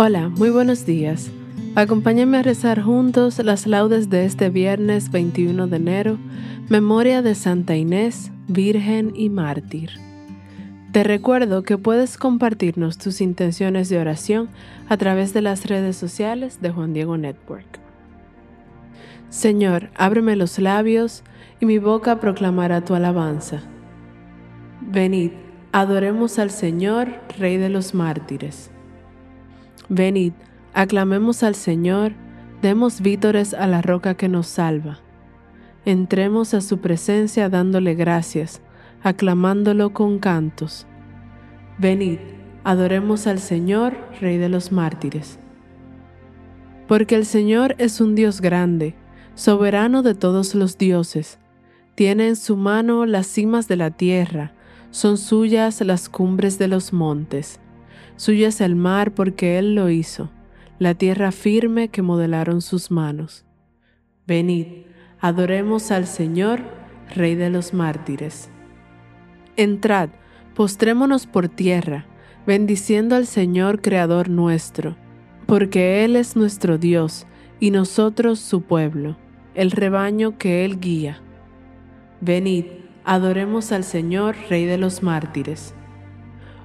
Hola, muy buenos días. Acompáñame a rezar juntos las laudes de este viernes 21 de enero, memoria de Santa Inés, Virgen y Mártir. Te recuerdo que puedes compartirnos tus intenciones de oración a través de las redes sociales de Juan Diego Network. Señor, ábreme los labios y mi boca proclamará tu alabanza. Venid, adoremos al Señor, Rey de los mártires. Venid, aclamemos al Señor, demos vítores a la roca que nos salva. Entremos a su presencia dándole gracias, aclamándolo con cantos. Venid, adoremos al Señor, Rey de los mártires. Porque el Señor es un Dios grande, soberano de todos los dioses. Tiene en su mano las cimas de la tierra, son suyas las cumbres de los montes. Suyo es el mar porque Él lo hizo, la tierra firme que modelaron sus manos. Venid, adoremos al Señor, Rey de los mártires. Entrad, postrémonos por tierra, bendiciendo al Señor Creador nuestro, porque Él es nuestro Dios y nosotros su pueblo, el rebaño que Él guía. Venid, adoremos al Señor, Rey de los mártires.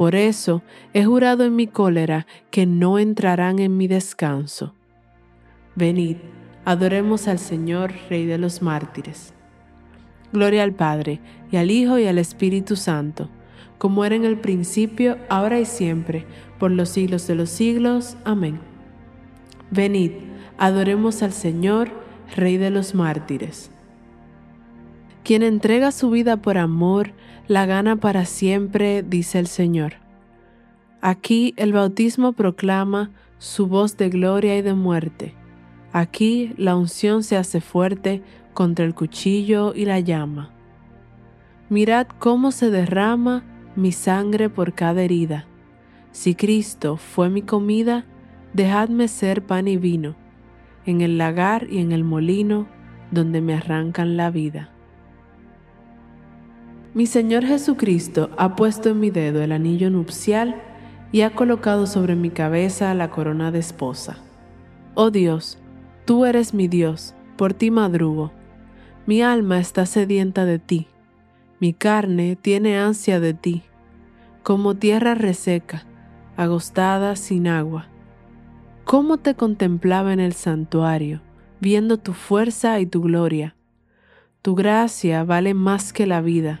Por eso he jurado en mi cólera que no entrarán en mi descanso. Venid, adoremos al Señor, Rey de los mártires. Gloria al Padre, y al Hijo, y al Espíritu Santo, como era en el principio, ahora y siempre, por los siglos de los siglos. Amén. Venid, adoremos al Señor, Rey de los mártires. Quien entrega su vida por amor, la gana para siempre, dice el Señor. Aquí el bautismo proclama su voz de gloria y de muerte. Aquí la unción se hace fuerte contra el cuchillo y la llama. Mirad cómo se derrama mi sangre por cada herida. Si Cristo fue mi comida, dejadme ser pan y vino, en el lagar y en el molino donde me arrancan la vida. Mi Señor Jesucristo ha puesto en mi dedo el anillo nupcial y ha colocado sobre mi cabeza la corona de esposa. Oh Dios, tú eres mi Dios, por ti madrugo. Mi alma está sedienta de ti, mi carne tiene ansia de ti, como tierra reseca, agostada sin agua. ¿Cómo te contemplaba en el santuario, viendo tu fuerza y tu gloria? Tu gracia vale más que la vida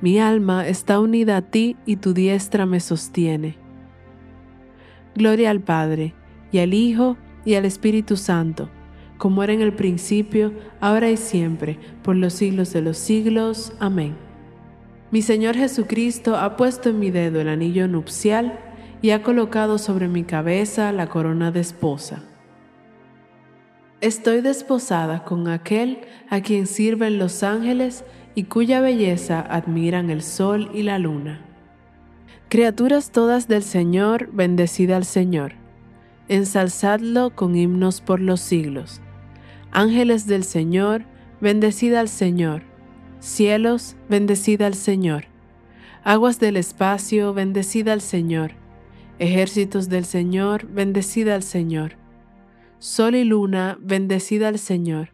Mi alma está unida a ti y tu diestra me sostiene. Gloria al Padre, y al Hijo, y al Espíritu Santo, como era en el principio, ahora y siempre, por los siglos de los siglos. Amén. Mi Señor Jesucristo ha puesto en mi dedo el anillo nupcial y ha colocado sobre mi cabeza la corona de esposa. Estoy desposada con aquel a quien sirven los ángeles y cuya belleza admiran el sol y la luna. Criaturas todas del Señor, bendecida al Señor. Ensalzadlo con himnos por los siglos. Ángeles del Señor, bendecida al Señor. Cielos, bendecida al Señor. Aguas del espacio, bendecida al Señor. Ejércitos del Señor, bendecida al Señor. Sol y luna, bendecida al Señor.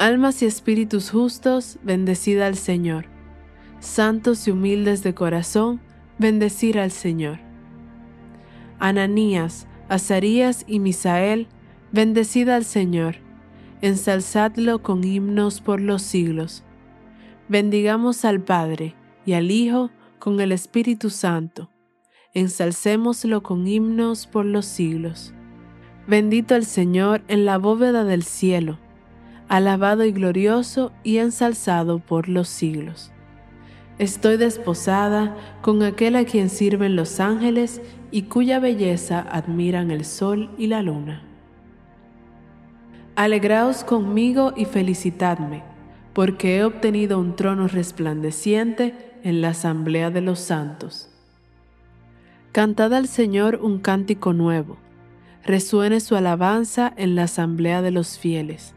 Almas y espíritus justos, bendecida al Señor. Santos y humildes de corazón, bendecir al Señor. Ananías, Azarías y Misael, bendecida al Señor. Ensalzadlo con himnos por los siglos. Bendigamos al Padre y al Hijo con el Espíritu Santo. Ensalcémoslo con himnos por los siglos. Bendito el Señor en la bóveda del cielo, alabado y glorioso y ensalzado por los siglos. Estoy desposada con aquel a quien sirven los ángeles y cuya belleza admiran el sol y la luna. Alegraos conmigo y felicitadme porque he obtenido un trono resplandeciente en la asamblea de los santos. Cantad al Señor un cántico nuevo, resuene su alabanza en la asamblea de los fieles.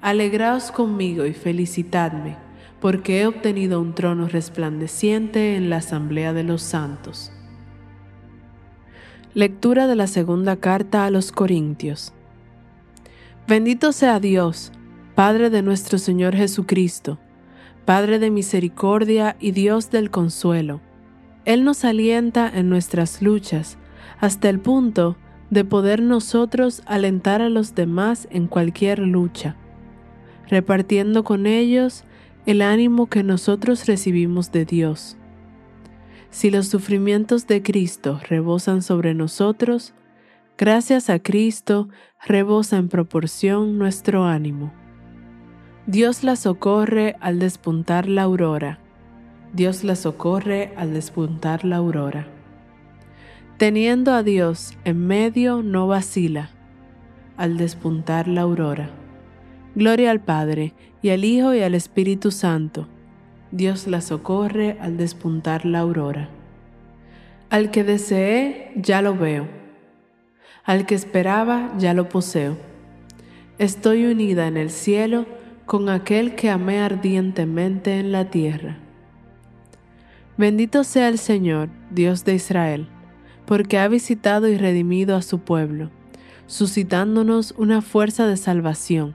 Alegraos conmigo y felicitadme, porque he obtenido un trono resplandeciente en la asamblea de los santos. Lectura de la segunda carta a los Corintios. Bendito sea Dios, Padre de nuestro Señor Jesucristo, Padre de misericordia y Dios del consuelo. Él nos alienta en nuestras luchas, hasta el punto de poder nosotros alentar a los demás en cualquier lucha, repartiendo con ellos el ánimo que nosotros recibimos de Dios. Si los sufrimientos de Cristo rebosan sobre nosotros, gracias a Cristo rebosa en proporción nuestro ánimo. Dios la socorre al despuntar la aurora. Dios la socorre al despuntar la aurora. Teniendo a Dios en medio no vacila al despuntar la aurora. Gloria al Padre, y al Hijo, y al Espíritu Santo. Dios la socorre al despuntar la aurora. Al que deseé, ya lo veo. Al que esperaba, ya lo poseo. Estoy unida en el cielo con aquel que amé ardientemente en la tierra. Bendito sea el Señor, Dios de Israel, porque ha visitado y redimido a su pueblo, suscitándonos una fuerza de salvación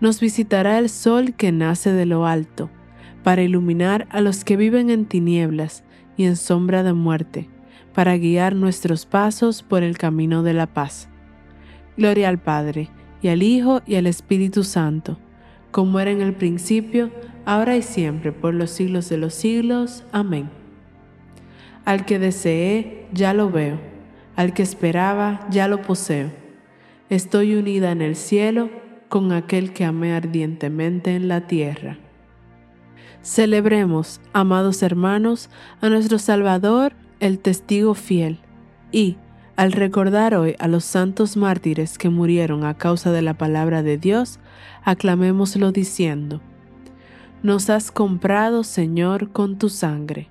nos visitará el sol que nace de lo alto, para iluminar a los que viven en tinieblas y en sombra de muerte, para guiar nuestros pasos por el camino de la paz. Gloria al Padre, y al Hijo, y al Espíritu Santo, como era en el principio, ahora y siempre, por los siglos de los siglos. Amén. Al que deseé, ya lo veo, al que esperaba, ya lo poseo. Estoy unida en el cielo con aquel que amé ardientemente en la tierra. Celebremos, amados hermanos, a nuestro Salvador, el testigo fiel, y, al recordar hoy a los santos mártires que murieron a causa de la palabra de Dios, aclamémoslo diciendo, nos has comprado, Señor, con tu sangre.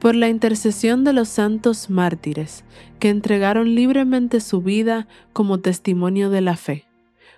Por la intercesión de los santos mártires, que entregaron libremente su vida como testimonio de la fe,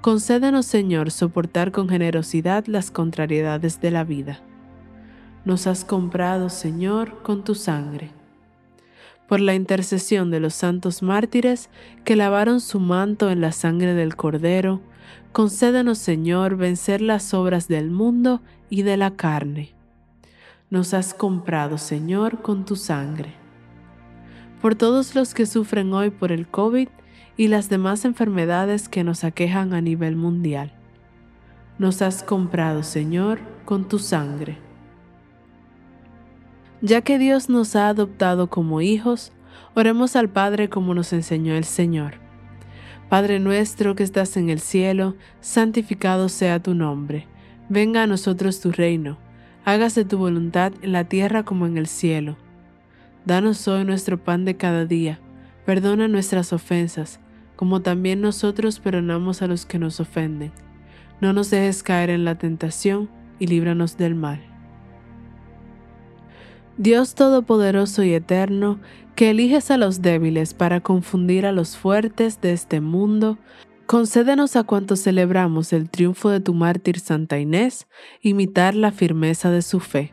concédenos, Señor, soportar con generosidad las contrariedades de la vida. Nos has comprado, Señor, con tu sangre por la intercesión de los santos mártires que lavaron su manto en la sangre del Cordero, concédenos, Señor, vencer las obras del mundo y de la carne. Nos has comprado, Señor, con tu sangre. Por todos los que sufren hoy por el COVID y las demás enfermedades que nos aquejan a nivel mundial. Nos has comprado, Señor, con tu sangre ya que Dios nos ha adoptado como hijos, oremos al Padre como nos enseñó el Señor. Padre nuestro que estás en el cielo, santificado sea tu nombre. Venga a nosotros tu reino. Hágase tu voluntad en la tierra como en el cielo. Danos hoy nuestro pan de cada día. Perdona nuestras ofensas, como también nosotros perdonamos a los que nos ofenden. No nos dejes caer en la tentación y líbranos del mal. Dios Todopoderoso y Eterno, que eliges a los débiles para confundir a los fuertes de este mundo, concédenos a cuantos celebramos el triunfo de tu mártir Santa Inés, imitar la firmeza de su fe.